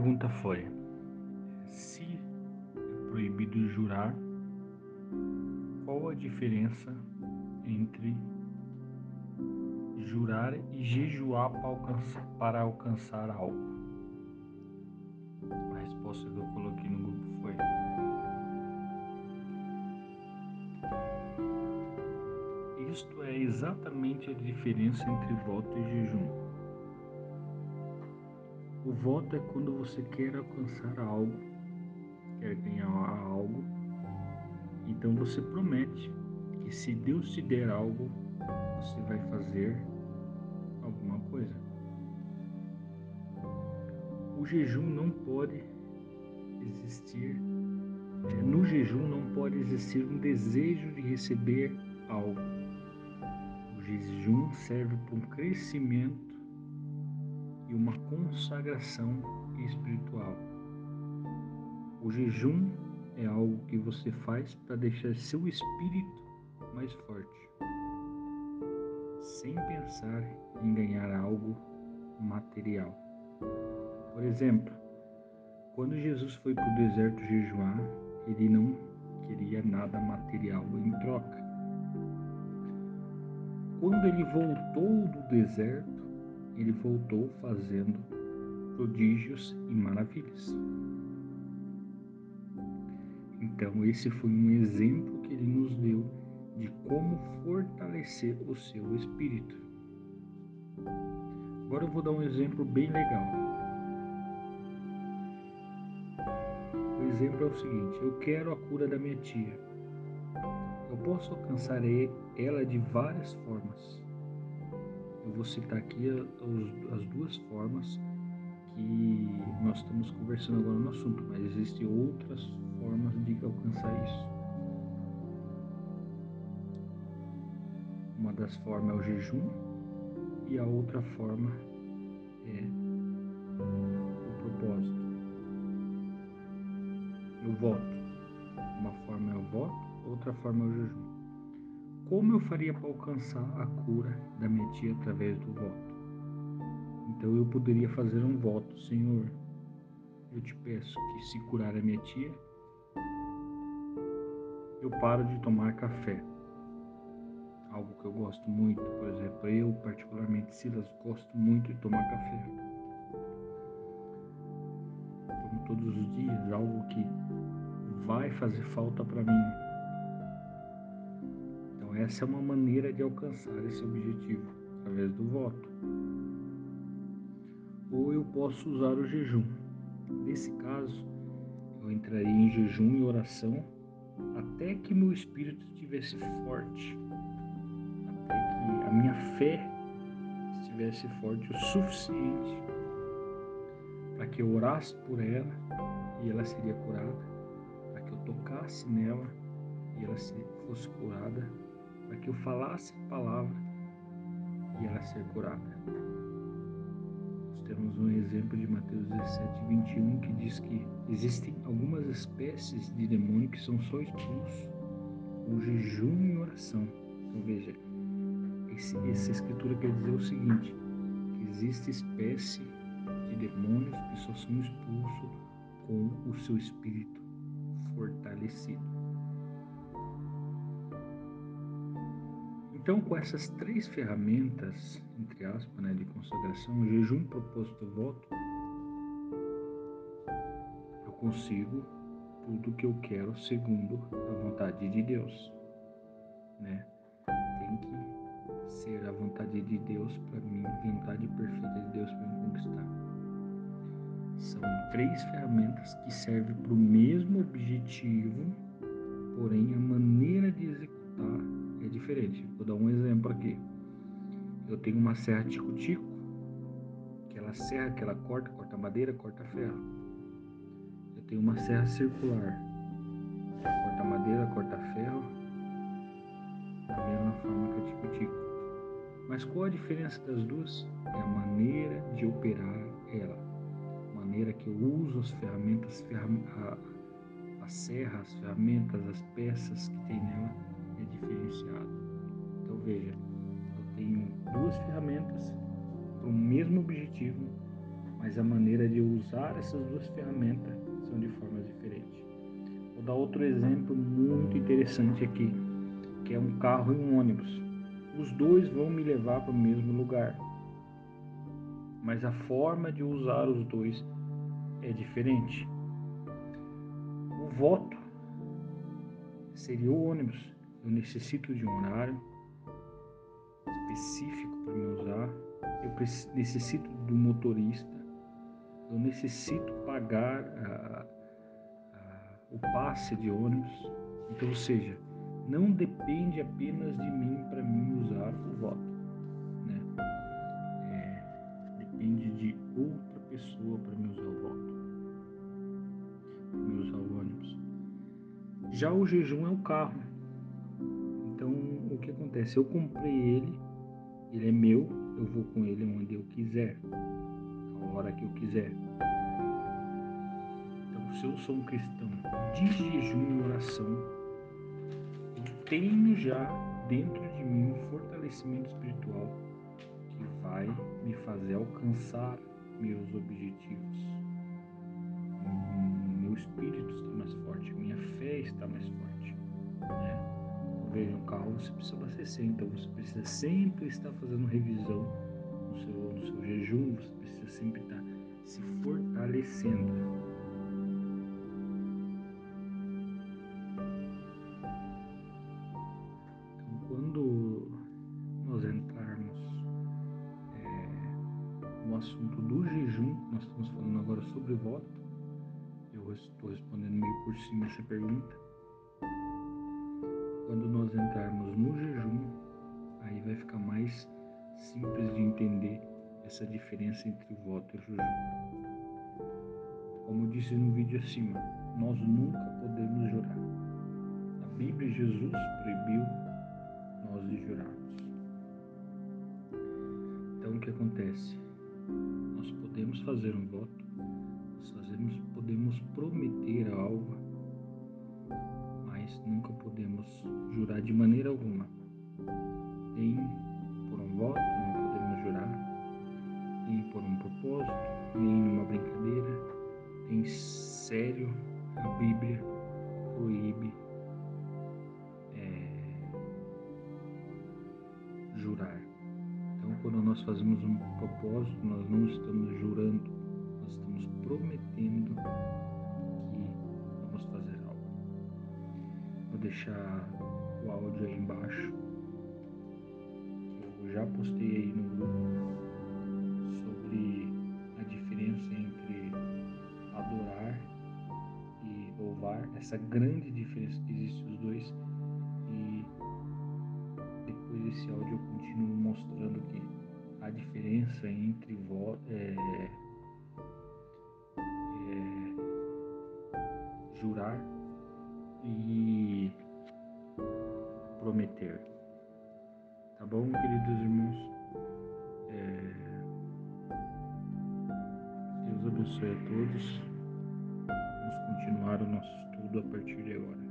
pergunta foi: se é proibido jurar, qual a diferença entre jurar e jejuar para alcançar, para alcançar algo? A resposta que eu coloquei no grupo foi: Isto é exatamente a diferença entre voto e jejum. O voto é quando você quer alcançar algo, quer ganhar algo, então você promete que se Deus te der algo, você vai fazer alguma coisa. O jejum não pode existir, é, no jejum não pode existir um desejo de receber algo. O jejum serve para um crescimento uma consagração espiritual. O jejum é algo que você faz para deixar seu espírito mais forte, sem pensar em ganhar algo material. Por exemplo, quando Jesus foi para o deserto jejuar, ele não queria nada material em troca. Quando ele voltou do deserto, ele voltou fazendo prodígios e maravilhas. Então, esse foi um exemplo que ele nos deu de como fortalecer o seu espírito. Agora eu vou dar um exemplo bem legal. O exemplo é o seguinte: eu quero a cura da minha tia. Eu posso alcançar ela de várias formas. Eu vou citar aqui as duas formas que nós estamos conversando agora no assunto, mas existem outras formas de alcançar isso. Uma das formas é o jejum e a outra forma é o propósito. O voto. Uma forma é o voto, outra forma é o jejum. Como eu faria para alcançar a cura da minha tia através do voto? Então eu poderia fazer um voto, Senhor. Eu te peço que se curar a minha tia, eu paro de tomar café. Algo que eu gosto muito, por exemplo, eu particularmente, Silas, gosto muito de tomar café. Tomo todos os dias, algo que vai fazer falta para mim então, essa é uma maneira de alcançar esse objetivo, através do voto. Ou eu posso usar o jejum. Nesse caso, eu entraria em jejum e oração até que meu espírito estivesse forte, até que a minha fé estivesse forte o suficiente para que eu orasse por ela e ela seria curada, para que eu tocasse nela e ela fosse curada para que eu falasse a palavra e ela ser curada. Nós temos um exemplo de Mateus 17, 21 que diz que existem algumas espécies de demônio que são só expulsos com jejum e oração. Então veja, esse, essa escritura quer dizer o seguinte, que existe espécie de demônios que só são expulsos com o seu espírito fortalecido. Então, com essas três ferramentas, entre aspas, né, de consagração, jejum, propósito voto, eu consigo tudo que eu quero segundo a vontade de Deus. Né? Tem que ser a vontade de Deus para mim, vontade perfeita de Deus para me conquistar. São três ferramentas que servem para o mesmo objetivo, porém a maneira de executar é diferente. Vou dar um exemplo aqui. Eu tenho uma serra tico-tico, que ela serra, que ela corta, corta madeira, corta ferro. Eu tenho uma serra circular, corta madeira, corta ferro, da mesma forma que a tico-tico. Mas qual a diferença das duas? É a maneira de operar ela. A maneira que eu uso as ferramentas, a, a serra, as ferramentas, as peças que tem nela diferenciado. Então veja, eu tenho duas ferramentas para o mesmo objetivo, mas a maneira de usar essas duas ferramentas são de formas diferentes. Vou dar outro exemplo muito interessante aqui, que é um carro e um ônibus. Os dois vão me levar para o mesmo lugar, mas a forma de usar os dois é diferente. O voto seria o ônibus. Eu necessito de um horário específico para me usar. Eu necessito do motorista. Eu necessito pagar a, a, o passe de ônibus. Então, ou seja, não depende apenas de mim para mim usar o voto. Né? É, depende de outra pessoa para me usar o voto. Me usar o ônibus. Já o jejum é o carro. Que acontece? Eu comprei ele, ele é meu, eu vou com ele onde eu quiser, a hora que eu quiser. Então, se eu sou um cristão de jejum e oração, eu tenho já dentro de mim um fortalecimento espiritual que vai me fazer alcançar meus objetivos. Meu espírito está mais forte, minha fé está mais forte. Né? Veja um carro, você precisa abastecer, então você precisa sempre estar fazendo revisão no seu, no seu jejum, você precisa sempre estar se fortalecendo. Então, quando nós entrarmos é, no assunto do jejum, nós estamos falando agora sobre voto, eu estou respondendo meio por cima essa pergunta quando nós entrarmos no jejum, aí vai ficar mais simples de entender essa diferença entre o voto e o jejum. Como eu disse no vídeo acima, nós nunca podemos jurar. A Bíblia Jesus proibiu nós de jurarmos. Então o que acontece? Nós podemos fazer um voto, nós fazemos, podemos prometer algo nunca podemos jurar de maneira alguma. Nem por um voto, não podemos jurar, nem por um propósito, nem numa brincadeira. Em sério, a Bíblia proíbe é, jurar. Então, quando nós fazemos um propósito, nós não estamos jurando, nós estamos prometendo deixar o áudio aí embaixo. Eu já postei aí no grupo sobre a diferença entre adorar e louvar, essa grande diferença que existe os dois. E depois desse áudio eu continuo mostrando que a diferença entre é, é, prometer. Tá bom, queridos irmãos? É... Deus abençoe a todos. Vamos continuar o nosso estudo a partir de agora.